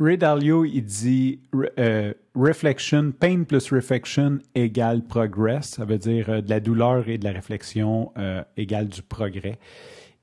Ray Dalio, il dit euh, reflection, pain plus reflection égale progress. Ça veut dire euh, de la douleur et de la réflexion euh, égale du progrès.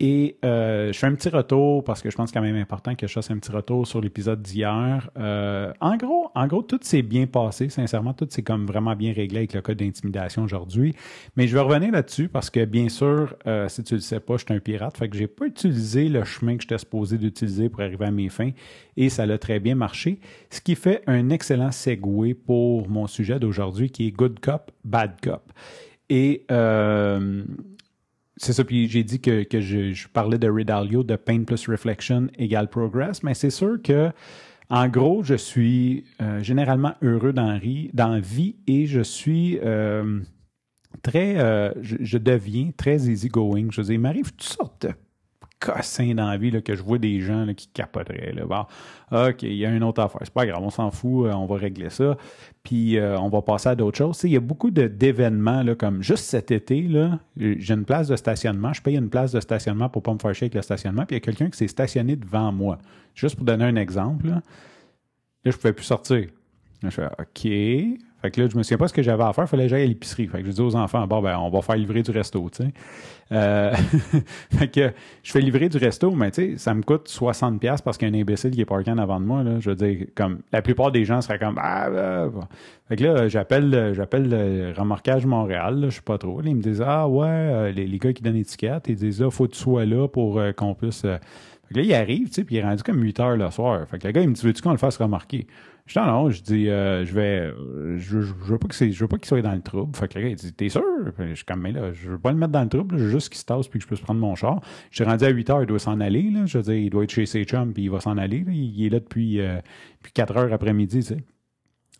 Et euh, je fais un petit retour parce que je pense quand même important que je fasse un petit retour sur l'épisode d'hier. Euh, en gros, en gros, tout s'est bien passé. Sincèrement, tout s'est comme vraiment bien réglé avec le code d'intimidation aujourd'hui. Mais je vais revenir là-dessus parce que bien sûr, euh, si tu le sais pas, je suis un pirate. Fait que j'ai pas utilisé le chemin que j'étais supposé d'utiliser pour arriver à mes fins et ça l'a très bien marché. Ce qui fait un excellent segue pour mon sujet d'aujourd'hui qui est Good Cop, Bad Cop. Et euh, c'est ça, puis j'ai dit que, je, parlais de Redalio, de Pain plus Reflection égale Progress, mais c'est sûr que, en gros, je suis euh, généralement heureux dans, dans vie et je suis euh, très, euh, je, deviens très easygoing. Je veux dire, il m'arrive toutes sortes cossin dans vie que je vois des gens qui capoteraient. Là. Bon, OK, il y a une autre affaire. C'est pas grave, on s'en fout, on va régler ça. Puis euh, on va passer à d'autres choses. Il y a beaucoup d'événements, comme juste cet été, j'ai une place de stationnement. Je paye une place de stationnement pour pas me faire chier avec le stationnement. Puis il y a quelqu'un qui s'est stationné devant moi. Juste pour donner un exemple, là, je pouvais plus sortir. Je fais OK. Fait que là, je me souviens pas ce que j'avais à faire, il fallait que j'aille à l'épicerie. Fait que je dis aux enfants, bon, ben, on va faire livrer du resto, tu sais. Euh, fait que je fais livrer du resto, mais tu sais, ça me coûte 60$ parce qu'il y a un imbécile qui est parké avant de moi, là. Je veux dire, comme, la plupart des gens seraient comme, ah, bah, bah. Fait que là, j'appelle, j'appelle le remorquage Montréal, là, je sais pas trop. Là, ils me disent, ah, ouais, les, les gars qui donnent l'étiquette, ils disent, là, faut que tu sois là pour euh, qu'on puisse. Euh... Fait que là, il arrive, tu sais, puis il est rendu comme 8 heures le soir. Fait que le gars, il me dit, veux-tu qu'on le fasse remarquer? Je dis non, je dis euh, je vais je, je, veux pas que je veux pas qu'il soit dans le trouble. Fait que le gars il dit T'es sûr? je suis comme mais là, je veux pas le mettre dans le trouble, je veux juste qu'il se tasse puis que je puisse prendre mon char. Je suis rendu à 8 heures, il doit s'en aller, là. Je veux dire, il doit être chez ses chums puis il va s'en aller. Là. Il, est là depuis, euh, depuis 4 heures après-midi, tu.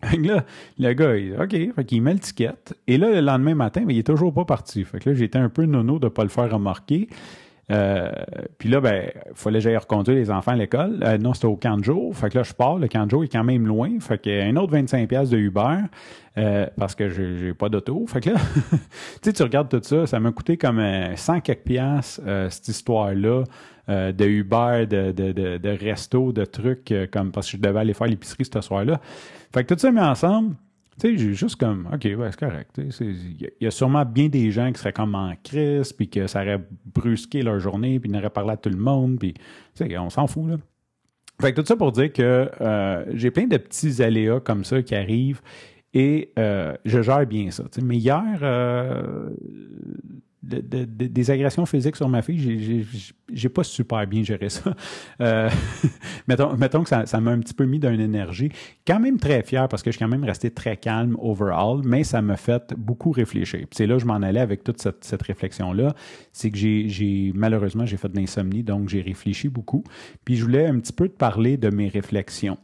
Fait que là, le gars, il OK, fait qu'il met le ticket. Et là, le lendemain matin, mais il est toujours pas parti. Fait que là, j'étais un peu nono de pas le faire remarquer. Euh, puis là, ben, fallait que j'aille reconduire les enfants à l'école. Euh, non, c'était au camp de jour. Fait que là, je pars. Le camp de jour est quand même loin. Fait a un autre 25$ de Uber euh, parce que j'ai pas d'auto. Fait que là, tu sais, tu regardes tout ça, ça m'a coûté comme 100 quelques piastres, cette histoire-là. de Uber, de, de, de, de, resto, de trucs, comme parce que je devais aller faire l'épicerie ce soir-là. Fait que tout ça mis ensemble, tu sais, j'ai juste comme, OK, ouais, c'est correct. Il y, a sûrement bien des gens qui seraient comme en crise, puis que ça aurait brusqué leur journée, puis n'auraient parlé à tout le monde, puis, tu sais, on s'en fout, là. Fait que tout ça pour dire que euh, j'ai plein de petits aléas comme ça qui arrivent et euh, je gère bien ça. Mais hier, euh, de, de, de, des agressions physiques sur ma fille, j'ai pas super bien géré ça. Euh, mettons, que ça m'a un petit peu mis d'une énergie. Quand même très fier parce que je suis quand même resté très calme overall, mais ça m'a fait beaucoup réfléchir. C'est là je m'en allais avec toute cette, cette réflexion-là. C'est que j'ai malheureusement, j'ai fait de l'insomnie, donc j'ai réfléchi beaucoup. Puis je voulais un petit peu te parler de mes réflexions.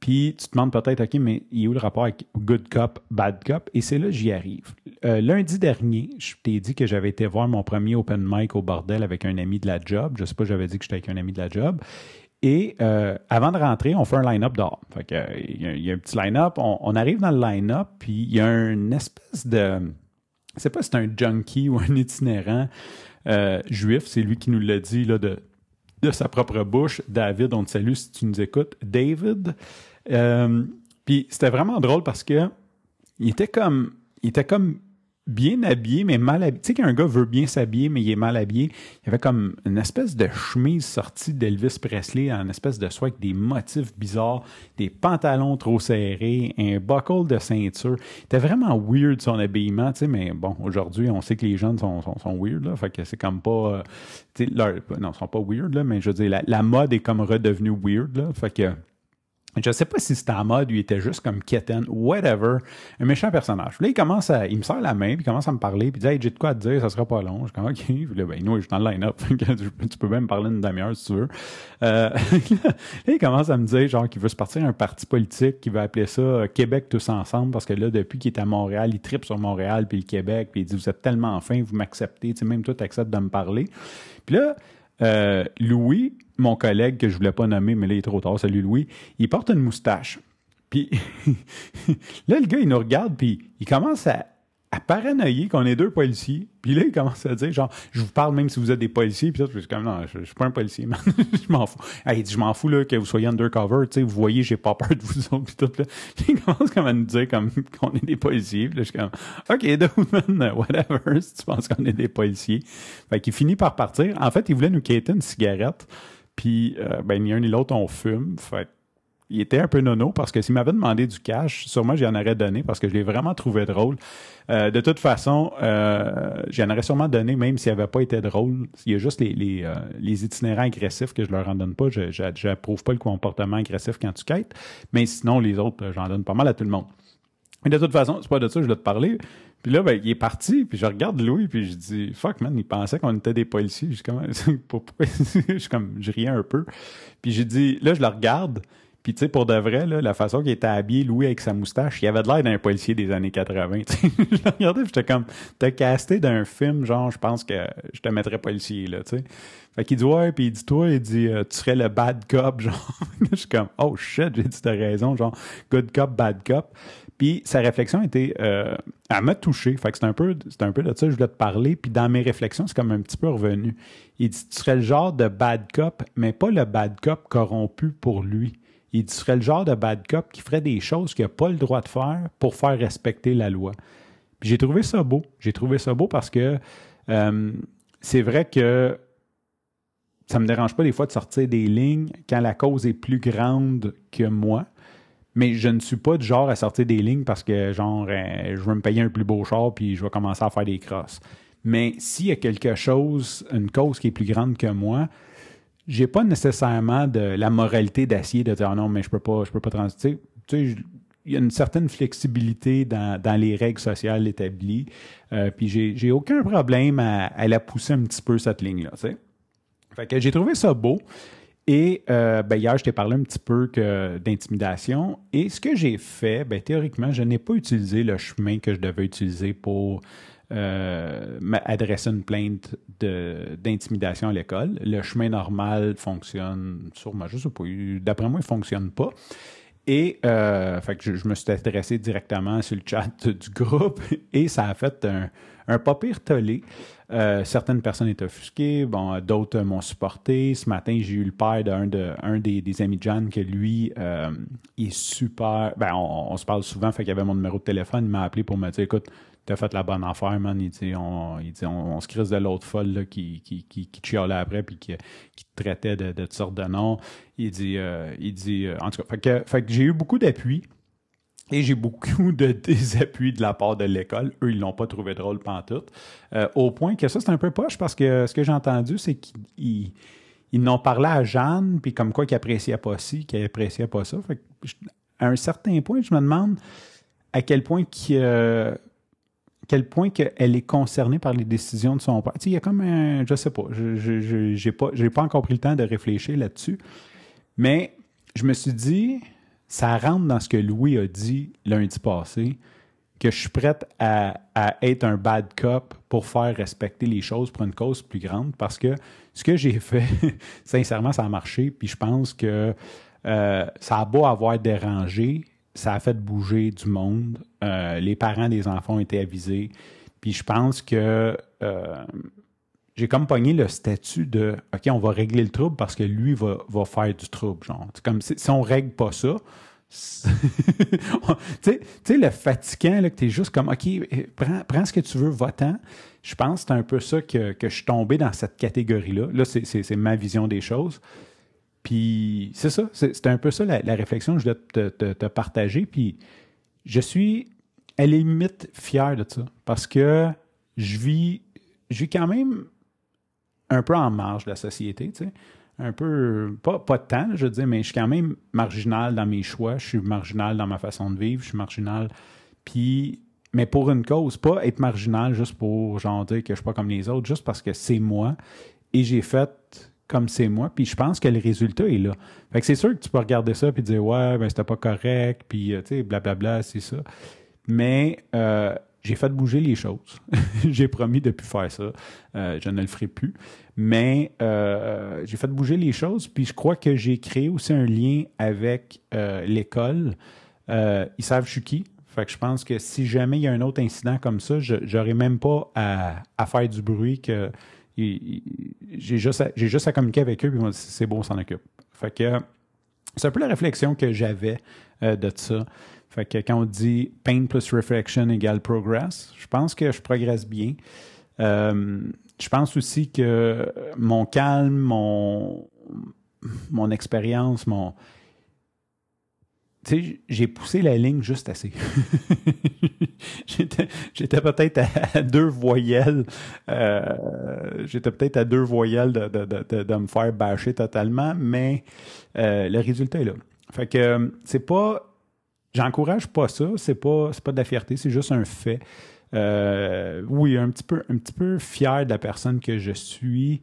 Puis tu te demandes peut-être, OK, mais il y a où le rapport avec Good Cop, Bad Cop? Et c'est là que j'y arrive. Euh, lundi dernier, je t'ai dit que j'avais été voir mon premier open mic au bordel avec un ami de la job. Je sais pas, j'avais dit que j'étais avec un ami de la job. Et euh, avant de rentrer, on fait un line-up dehors. Fait que, il, y a, un petit line-up. On, on, arrive dans le line-up, puis il y a une espèce de... Je sais pas si c'est un junkie ou un itinérant euh, juif. C'est lui qui nous l'a dit là, de, de sa propre bouche. David, on te salue si tu nous écoutes. David. Euh, puis c'était vraiment drôle parce que il était comme il était comme bien habillé, mais mal habillé. Tu sais qu'un gars veut bien s'habiller, mais il est mal habillé. Il avait comme une espèce de chemise sortie d'Elvis Presley, une espèce de soie avec des motifs bizarres, des pantalons trop serrés, un buckle de ceinture. Il était vraiment weird son habillement, tu sais, mais bon, aujourd'hui, on sait que les jeunes sont, sont, weird, là. Fait que c'est comme pas. Sais, leur, non, ils sont pas weird, là, mais je veux dire, la, la mode est comme redevenue weird, là. Fait que Je sais pas si c'était en mode, lui était juste comme kitten, whatever, un méchant personnage. Là, il commence à, il me sert la main, puis il commence à me parler, puis il dit, hey, j'ai de quoi te dire, ça sera pas long. Je suis ok, là, ben, nous, je suis dans le line-up, tu peux même parler une demi-heure si tu veux. Euh, là, il commence à me dire, genre, qu'il veut se partir un parti politique, qu'il veut appeler ça euh, Québec tous ensemble, parce que là, depuis qu'il est à Montréal, il tripe sur Montréal, puis le Québec, puis il dit, vous êtes tellement fin, vous m'acceptez, tu sais, même toi, tu acceptes de me parler. Puis là, euh, Louis, mon collègue que je voulais pas nommer, mais là, il est trop tard, salut Louis, il porte une moustache. Puis là, le gars, il nous regarde, puis il commence à, à paranoïer qu'on est deux policiers. Puis là, il commence à dire, genre, je vous parle même si vous êtes des policiers. Puis ça, je suis comme, non, je, suis pas un policier, man. je m'en fous. il dit, je m'en fous, là, que vous soyez undercover. Tu sais, vous voyez, j'ai pas peur de vous autres. Puis tout, là. Puis il commence comme à nous dire comme qu'on est des policiers. Puis là, je suis comme, OK, dude, man, whatever, si tu penses qu'on est des policiers. Fait qu'il finit par partir. En fait, il voulait nous quitter une cigarette. Puis, euh, ben, ni un ni l'autre, on fume. Fait il était un peu nono parce que s'il m'avait demandé du cash, sûrement j'y en aurais donné parce que je l'ai vraiment trouvé drôle. Euh, de toute façon, euh, j'en aurais sûrement donné même s'il n'avait pas été drôle. Il y a juste les, les, euh, les itinérants agressifs que je leur en donne pas. Je n'approuve pas le comportement agressif quand tu quêtes. Mais sinon, les autres, j'en donne pas mal à tout le monde. Mais de toute façon, c'est pas de ça que je dois te parler. Puis là, ben, il est parti, puis je regarde Louis, puis je dis Fuck man, il pensait qu'on était des policiers. Je je suis comme, je riais un peu. Puis j'ai dit, là, je le regarde, puis tu sais, pour de vrai, la façon qu'il était habillé, Louis, avec sa moustache, il avait de l'air d'un policier des années 80. je le regardais, j'étais comme, t'as casté d'un film, genre, je pense que je te mettrais policier, là, tu sais. Fait qu'il dit, ouais, puis il dit, toi, il dit, euh, tu serais le bad cop, genre. je suis comme, oh shit, j'ai dit, t'as raison, genre, good cop, bad cop. Puis sa réflexion était, euh, elle m'a touché. Fait que c'est un peu, c'est un peu de ça que je voulais te parler. Puis dans mes réflexions, c'est comme un petit peu revenu. Il dit, tu serais le genre de bad cop, mais pas le bad cop corrompu pour lui il serait le genre de bad cop qui ferait des choses qu'il n'a pas le droit de faire pour faire respecter la loi. J'ai trouvé ça beau. J'ai trouvé ça beau parce que euh, c'est vrai que ça ne me dérange pas des fois de sortir des lignes quand la cause est plus grande que moi. Mais je ne suis pas du genre à sortir des lignes parce que, genre, euh, je veux me payer un plus beau char puis je vais commencer à faire des crosses. Mais s'il y a quelque chose, une cause qui est plus grande que moi, j'ai pas nécessairement de la moralité d'acier de dire ah non, mais je peux pas, je peux pas transiter. Tu sais, il y a une certaine flexibilité dans, dans les règles sociales établies. Euh, puis j'ai, aucun problème à, à, la pousser un petit peu, cette ligne-là. Tu sais. Fait que j'ai trouvé ça beau. Et euh, ben, hier, je t'ai parlé un petit peu d'intimidation. Et ce que j'ai fait, ben, théoriquement, je n'ai pas utilisé le chemin que je devais utiliser pour euh, adresser une plainte d'intimidation à l'école. Le chemin normal fonctionne sûrement, je sais pas, d'après moi, il ne fonctionne pas. Et euh, que je, me suis adressé directement sur le chat du groupe et ça a fait un, un pas pire tollé. Euh, certaines personnes étaient offusquées, bon, d'autres m'ont supporté. Ce matin, j'ai eu le père d'un de, un des, amis de John que lui, euh, est super. Ben, on, se parle souvent, fait qu'il avait mon numéro de téléphone, il m'a appelé pour me dire écoute, t'as fait la bonne affaire, man. Il dit, on, se crise de l'autre folle qui, qui, chialait après puis qui, traitait de, de toutes sortes de noms. Il dit, euh, il dit euh, en tout cas, fait j'ai eu beaucoup d'appui. Et j'ai beaucoup de désappuis de la part de l'école. Eux, ils l'ont pas trouvé drôle pantoute. Euh, au point que ça, c'est un peu poche parce que ce que j'ai entendu, c'est qu'ils ils, n'ont parlé à Jeanne, puis comme quoi qu'ils appréciaient pas ci, qu'ils appréciaient pas ça. À un certain point, je me demande à quel point qu'ils quel point qu'elle est concernée par les décisions de son père. Tu sais, il y a comme un, je sais pas, je n'ai pas encore pris le temps de réfléchir là-dessus, mais je me suis dit, ça rentre dans ce que Louis a dit lundi passé, que je suis prête à, être un bad cop pour faire respecter les choses pour une cause plus grande, parce que ce que j'ai fait, sincèrement, ça a marché, puis je pense que euh, ça a beau avoir dérangé, ça a fait bouger du monde. Euh, les parents des enfants ont été avisés. Puis je pense que euh, j'ai comme pogné le statut de OK, on va régler le trouble parce que lui va, va faire du trouble. Genre. comme si, si on règle pas ça, tu sais, le fatigant, là, que tu es juste comme, OK, prends, prends ce que tu veux, va-t'en. Je pense que c'est un peu ça que, que je suis tombé dans cette catégorie-là. Là, c'est ma vision des choses. Puis c'est ça, c'est un peu ça la, réflexion que je dois te, partager. Puis je suis à la limite fier de ça parce que je vis, je vis quand même un peu en marge de la société, tu sais. un peu, pas, pas tant, je veux dire, mais je suis quand même marginal dans mes choix, je suis marginal dans ma façon de vivre, je suis marginal. Puis, mais pour une cause, pas être marginal juste pour genre dire que je suis pas comme les autres, juste parce que c'est moi et j'ai fait comme c'est moi, puis je pense que le résultat est là. Fait que c'est sûr que tu peux regarder ça puis dire ouais, ben c'était pas correct, puis euh, tu sais, blablabla, c'est ça. Mais euh, j'ai fait bouger les choses. j'ai promis de ne plus faire ça. Euh, je ne le ferai plus. Mais euh, j'ai fait bouger les choses, puis je crois que j'ai créé aussi un lien avec euh, l'école. ils savent je suis qui. Fait que je pense que si jamais il y a un autre incident comme ça, je n'aurai même pas à, faire du bruit que j'ai juste, à, juste à communiquer avec eux, puis ils m'ont dit c'est bon, on s'en occupe. Fait que c'est un peu la réflexion que j'avais de ça. Fait que quand on dit pain plus reflection égale progress, je pense que je progresse bien. Euh, je pense aussi que mon calme, mon, mon expérience, mon. Tu sais, j'ai poussé la ligne juste assez. j'étais peut-être à deux voyelles. Euh, j'étais peut-être à deux voyelles de, de, de, de, me faire bâcher totalement, mais euh, le résultat est là. Fait que c'est pas J'encourage pas ça, c'est pas, pas de la fierté, c'est juste un fait. Euh, oui, un petit, peu, un petit peu fier de la personne que je suis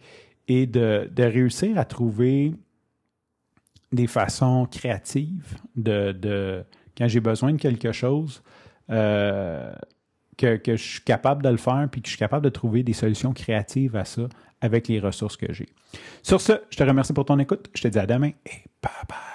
et de, réussir à trouver des façons créatives de, quand j'ai besoin de quelque chose, euh, que, que, je suis capable de le faire, puis que je suis capable de trouver des solutions créatives à ça avec les ressources que j'ai. Sur ce, je te remercie pour ton écoute. Je te dis à demain et bye bye.